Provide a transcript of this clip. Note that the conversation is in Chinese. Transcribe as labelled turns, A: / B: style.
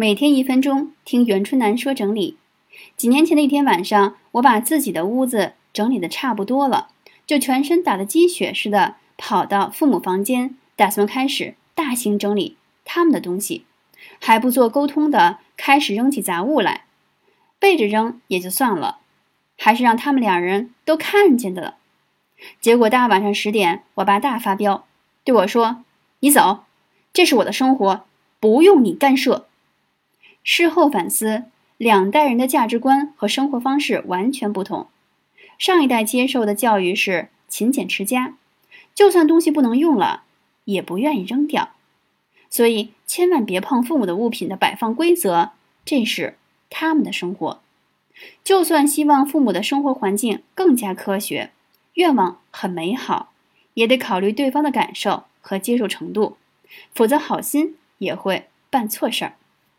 A: 每天一分钟，听袁春楠说整理。几年前的一天晚上，我把自己的屋子整理的差不多了，就全身打了鸡血似的，跑到父母房间，打算开始大型整理他们的东西，还不做沟通的开始扔起杂物来。背着扔也就算了，还是让他们两人都看见的了。结果大晚上十点，我爸大发飙，对我说：“你走，这是我的生活，不用你干涉。”事后反思，两代人的价值观和生活方式完全不同。上一代接受的教育是勤俭持家，就算东西不能用了，也不愿意扔掉。所以千万别碰父母的物品的摆放规则，这是他们的生活。就算希望父母的生活环境更加科学，愿望很美好，也得考虑对方的感受和接受程度，否则好心也会办错事儿。